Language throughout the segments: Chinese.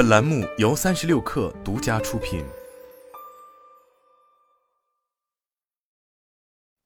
本栏目由三十六氪独家出品。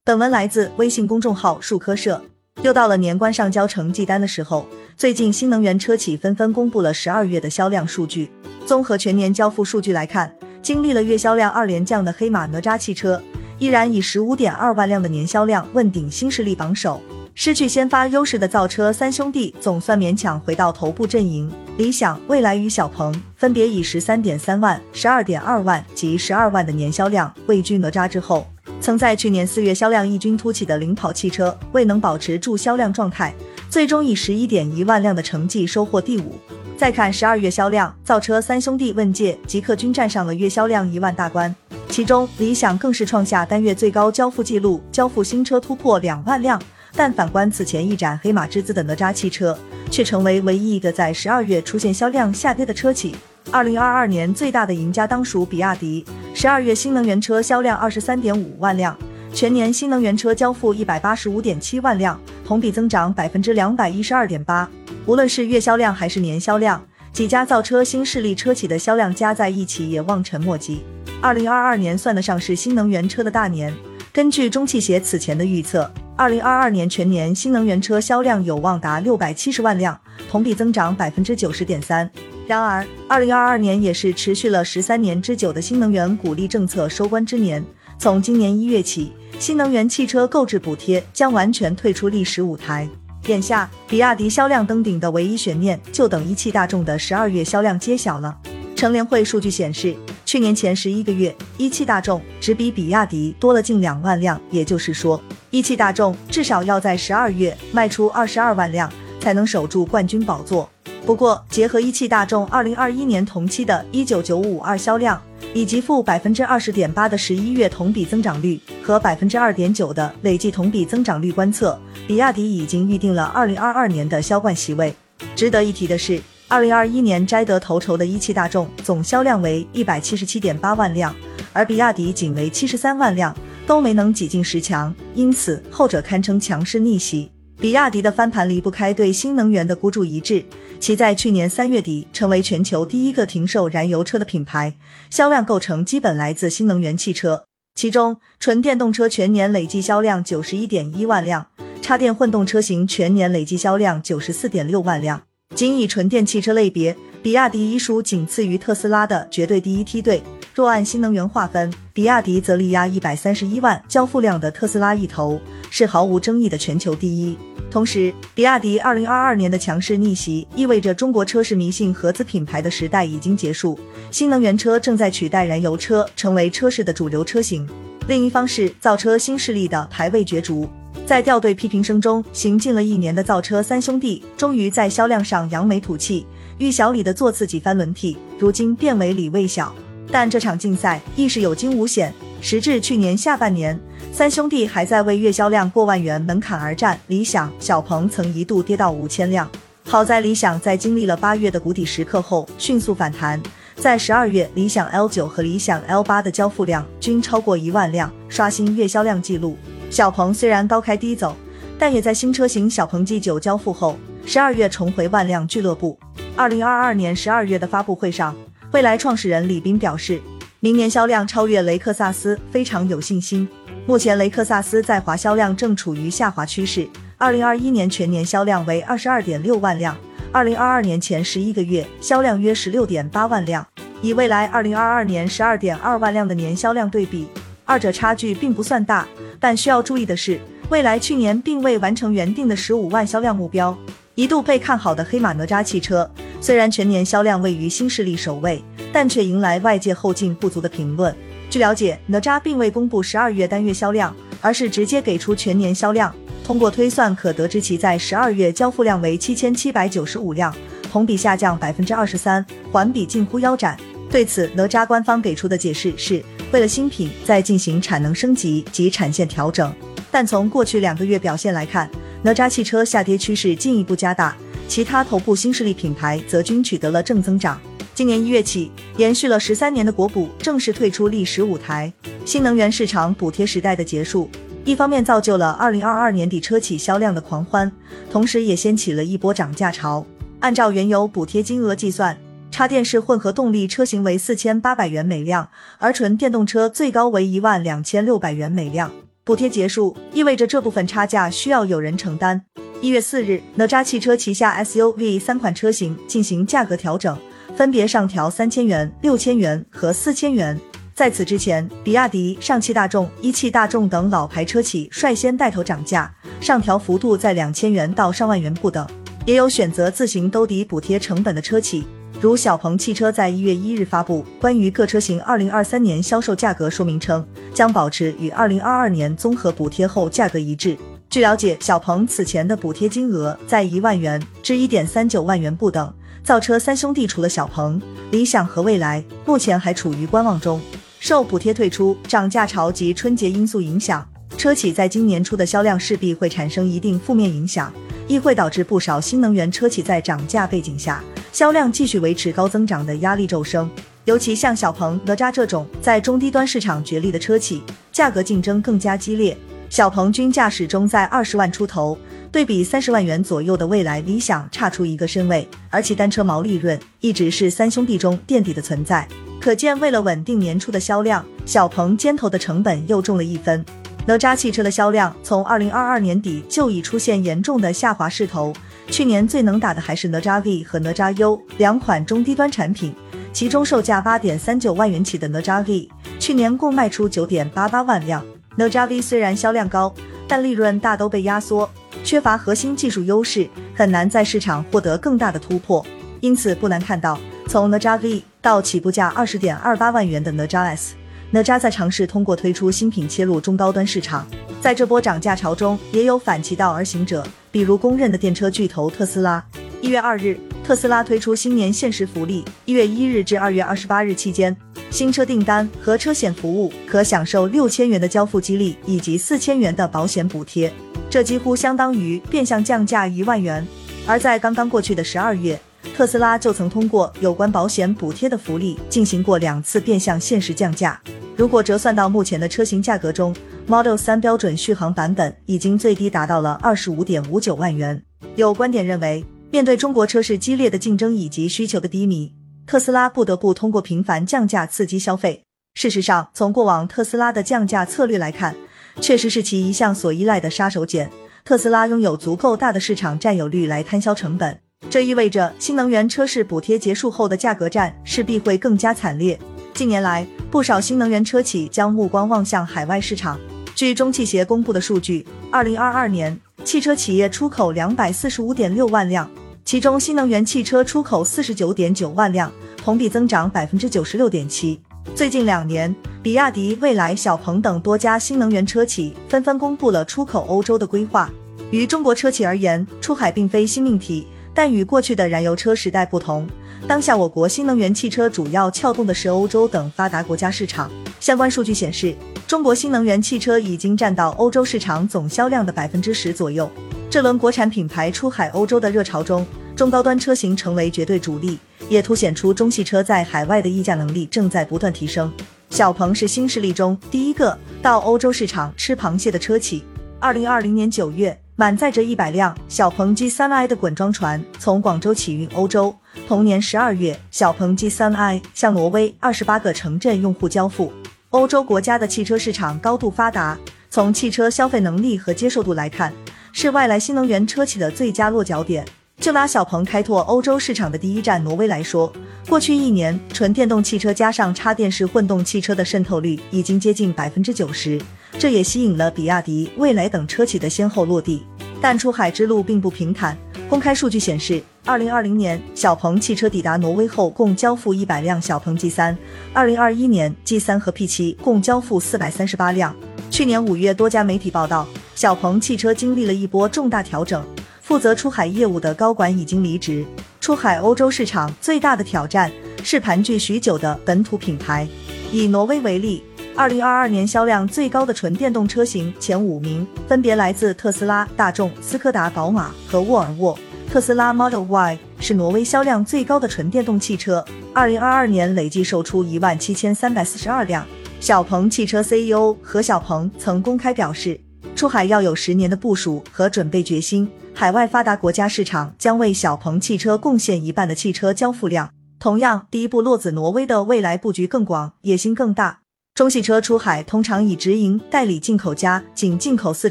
本文来自微信公众号数科社。又到了年关上交成绩单的时候，最近新能源车企纷纷公布了十二月的销量数据。综合全年交付数据来看，经历了月销量二连降的黑马哪吒汽车，依然以十五点二万辆的年销量问鼎新势力榜首。失去先发优势的造车三兄弟总算勉强回到头部阵营。理想、蔚来与小鹏分别以十三点三万、十二点二万及十二万的年销量位居哪吒之后。曾在去年四月销量异军突起的领跑汽车未能保持住销量状态，最终以十一点一万辆的成绩收获第五。再看十二月销量，造车三兄弟问界、极客均站上了月销量一万大关，其中理想更是创下单月最高交付记录，交付新车突破两万辆。但反观此前一展黑马之姿的哪吒汽车，却成为唯一一个在十二月出现销量下跌的车企。二零二二年最大的赢家当属比亚迪，十二月新能源车销量二十三点五万辆，全年新能源车交付一百八十五点七万辆，同比增长百分之两百一十二点八。无论是月销量还是年销量，几家造车新势力车企的销量加在一起也望尘莫及。二零二二年算得上是新能源车的大年，根据中汽协此前的预测。二零二二年全年新能源车销量有望达六百七十万辆，同比增长百分之九十点三。然而，二零二二年也是持续了十三年之久的新能源鼓励政策收官之年。从今年一月起，新能源汽车购置补贴将完全退出历史舞台。眼下，比亚迪销量登顶的唯一悬念，就等一汽大众的十二月销量揭晓了。乘联会数据显示，去年前十一个月，一汽大众只比比亚迪多了近两万辆，也就是说。一汽大众至少要在十二月卖出二十二万辆，才能守住冠军宝座。不过，结合一汽大众二零二一年同期的一九九五二销量，以及负百分之二十点八的十一月同比增长率和百分之二点九的累计同比增长率观测，比亚迪已经预定了二零二二年的销冠席位。值得一提的是，二零二一年摘得头筹的一汽大众总销量为一百七十七点八万辆，而比亚迪仅为七十三万辆。都没能挤进十强，因此后者堪称强势逆袭。比亚迪的翻盘离不开对新能源的孤注一掷，其在去年三月底成为全球第一个停售燃油车的品牌，销量构成基本来自新能源汽车。其中，纯电动车全年累计销量九十一点一万辆，插电混动车型全年累计销量九十四点六万辆。仅以纯电汽车类别，比亚迪已属仅次于特斯拉的绝对第一梯队。若按新能源划分，比亚迪则力压一百三十一万交付量的特斯拉一头，是毫无争议的全球第一。同时，比亚迪二零二二年的强势逆袭，意味着中国车市迷信合资品牌的时代已经结束，新能源车正在取代燃油车，成为车市的主流车型。另一方是造车新势力的排位角逐，在掉队批评声中行进了一年的造车三兄弟，终于在销量上扬眉吐气，与小李的座次几番轮替，如今变为李魏小。但这场竞赛亦是有惊无险。时至去年下半年，三兄弟还在为月销量过万元门槛而战。理想、小鹏曾一度跌到五千辆，好在理想在经历了八月的谷底时刻后迅速反弹，在十二月，理想 L 九和理想 L 八的交付量均超过一万辆，刷新月销量纪录。小鹏虽然高开低走，但也在新车型小鹏 G 九交付后，十二月重回万辆俱乐部。二零二二年十二月的发布会上。蔚来创始人李斌表示，明年销量超越雷克萨斯非常有信心。目前雷克萨斯在华销量正处于下滑趋势，二零二一年全年销量为二十二点六万辆，二零二二年前十一个月销量约十六点八万辆。以未来二零二二年十二点二万辆的年销量对比，二者差距并不算大。但需要注意的是，蔚来去年并未完成原定的十五万销量目标。一度被看好的黑马哪吒汽车。虽然全年销量位于新势力首位，但却迎来外界后劲不足的评论。据了解，哪吒并未公布十二月单月销量，而是直接给出全年销量。通过推算可得知，其在十二月交付量为七千七百九十五辆，同比下降百分之二十三，环比近乎腰斩。对此，哪吒官方给出的解释是为了新品在进行产能升级及产线调整。但从过去两个月表现来看，哪吒汽车下跌趋势进一步加大。其他头部新势力品牌则均取得了正增长。今年一月起，延续了十三年的国补正式退出历史舞台，新能源市场补贴时代的结束，一方面造就了二零二二年底车企销量的狂欢，同时也掀起了一波涨价潮。按照原油补贴金额计算，插电式混合动力车型为四千八百元每辆，而纯电动车最高为一万两千六百元每辆。补贴结束，意味着这部分差价需要有人承担。一月四日，哪吒汽车旗下 SUV 三款车型进行价格调整，分别上调三千元、六千元和四千元。在此之前，比亚迪、上汽大众、一汽大众等老牌车企率先带头涨价，上调幅度在两千元到上万元不等。也有选择自行兜底补贴成本的车企，如小鹏汽车在一月一日发布关于各车型二零二三年销售价格说明称，将保持与二零二二年综合补贴后价格一致。据了解，小鹏此前的补贴金额在一万元至一点三九万元不等。造车三兄弟除了小鹏、理想和蔚来，目前还处于观望中。受补贴退出、涨价潮及春节因素影响，车企在今年初的销量势必会产生一定负面影响，亦会导致不少新能源车企在涨价背景下，销量继续维持高增长的压力骤升。尤其像小鹏、哪吒这种在中低端市场角力的车企，价格竞争更加激烈。小鹏均价始终在二十万出头，对比三十万元左右的蔚来、理想差出一个身位，而其单车毛利润一直是三兄弟中垫底的存在。可见，为了稳定年初的销量，小鹏肩头的成本又重了一分。哪吒汽车的销量从二零二二年底就已出现严重的下滑势头，去年最能打的还是哪吒 V 和哪吒 U 两款中低端产品，其中售价八点三九万元起的哪吒 V，去年共卖出九点八八万辆。哪吒 V 虽然销量高，但利润大都被压缩，缺乏核心技术优势，很难在市场获得更大的突破。因此，不难看到，从哪吒 V 到起步价二十点二八万元的哪吒 S，哪吒在尝试通过推出新品切入中高端市场。在这波涨价潮中，也有反其道而行者，比如公认的电车巨头特斯拉。一月二日，特斯拉推出新年限时福利，一月一日至二月二十八日期间。新车订单和车险服务可享受六千元的交付激励以及四千元的保险补贴，这几乎相当于变相降价一万元。而在刚刚过去的十二月，特斯拉就曾通过有关保险补贴的福利进行过两次变相限时降价。如果折算到目前的车型价格中，Model 3标准续航版本已经最低达到了二十五点五九万元。有观点认为，面对中国车市激烈的竞争以及需求的低迷。特斯拉不得不通过频繁降价刺激消费。事实上，从过往特斯拉的降价策略来看，确实是其一向所依赖的杀手锏。特斯拉拥有足够大的市场占有率来摊销成本，这意味着新能源车市补贴结束后的价格战势必会更加惨烈。近年来，不少新能源车企将目光望向海外市场。据中汽协公布的数据，二零二二年汽车企业出口两百四十五点六万辆。其中，新能源汽车出口四十九点九万辆，同比增长百分之九十六点七。最近两年，比亚迪、蔚来、小鹏等多家新能源车企纷纷公布了出口欧洲的规划。于中国车企而言，出海并非新命题，但与过去的燃油车时代不同，当下我国新能源汽车主要撬动的是欧洲等发达国家市场。相关数据显示，中国新能源汽车已经占到欧洲市场总销量的百分之十左右。这轮国产品牌出海欧洲的热潮中，中高端车型成为绝对主力，也凸显出中汽车在海外的溢价能力正在不断提升。小鹏是新势力中第一个到欧洲市场吃螃蟹的车企。二零二零年九月，满载着一百辆小鹏 G3i 的滚装船从广州起运欧洲。同年十二月，小鹏 G3i 向挪威二十八个城镇用户交付。欧洲国家的汽车市场高度发达，从汽车消费能力和接受度来看。是外来新能源车企的最佳落脚点。就拿小鹏开拓欧洲市场的第一站挪威来说，过去一年，纯电动汽车加上插电式混动汽车的渗透率已经接近百分之九十，这也吸引了比亚迪、蔚来等车企的先后落地。但出海之路并不平坦。公开数据显示，二零二零年小鹏汽车抵达挪威后，共交付一百辆小鹏 G 三；二零二一年 G 三和 P 七共交付四百三十八辆。去年五月，多家媒体报道。小鹏汽车经历了一波重大调整，负责出海业务的高管已经离职。出海欧洲市场最大的挑战是盘踞许久的本土品牌。以挪威为例，二零二二年销量最高的纯电动车型前五名分别来自特斯拉、大众、斯柯达、宝马和沃尔沃。特斯拉 Model Y 是挪威销量最高的纯电动汽车，二零二二年累计售出一万七千三百四十二辆。小鹏汽车 CEO 何小鹏曾公开表示。出海要有十年的部署和准备决心。海外发达国家市场将为小鹏汽车贡献一半的汽车交付量。同样，第一步落子挪威的未来布局更广，野心更大。中系车出海通常以直营、代理、进口加仅进口四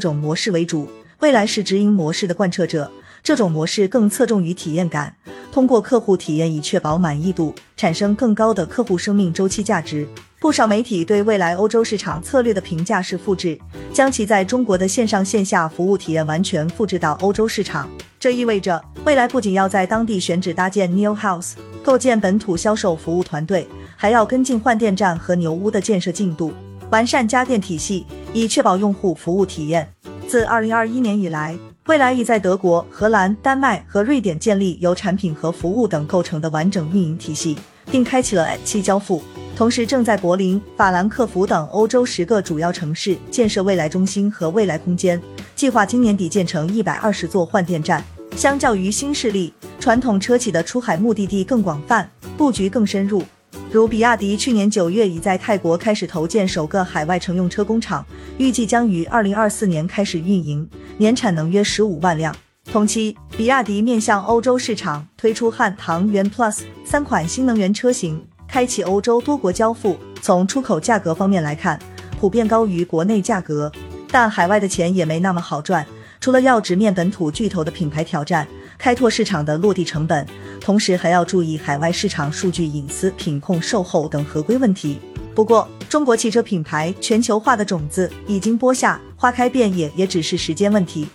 种模式为主，未来是直营模式的贯彻者。这种模式更侧重于体验感，通过客户体验以确保满意度，产生更高的客户生命周期价值。不少媒体对未来欧洲市场策略的评价是复制，将其在中国的线上线下服务体验完全复制到欧洲市场。这意味着未来不仅要在当地选址搭建 New House，构建本土销售服务团队。还要跟进换电站和牛屋的建设进度，完善家电体系，以确保用户服务体验。自二零二一年以来，蔚来已在德国、荷兰、丹麦和瑞典建立由产品和服务等构成的完整运营体系，并开启了 H 七交付。同时，正在柏林、法兰克福等欧洲十个主要城市建设未来中心和未来空间，计划今年底建成一百二十座换电站。相较于新势力，传统车企的出海目的地更广泛，布局更深入。如比亚迪去年九月已在泰国开始投建首个海外乘用车工厂，预计将于二零二四年开始运营，年产能约十五万辆。同期，比亚迪面向欧洲市场推出汉、唐、元 Plus 三款新能源车型，开启欧洲多国交付。从出口价格方面来看，普遍高于国内价格，但海外的钱也没那么好赚。除了要直面本土巨头的品牌挑战，开拓市场的落地成本。同时还要注意海外市场数据隐私、品控、售后等合规问题。不过，中国汽车品牌全球化的种子已经播下，花开遍野也只是时间问题。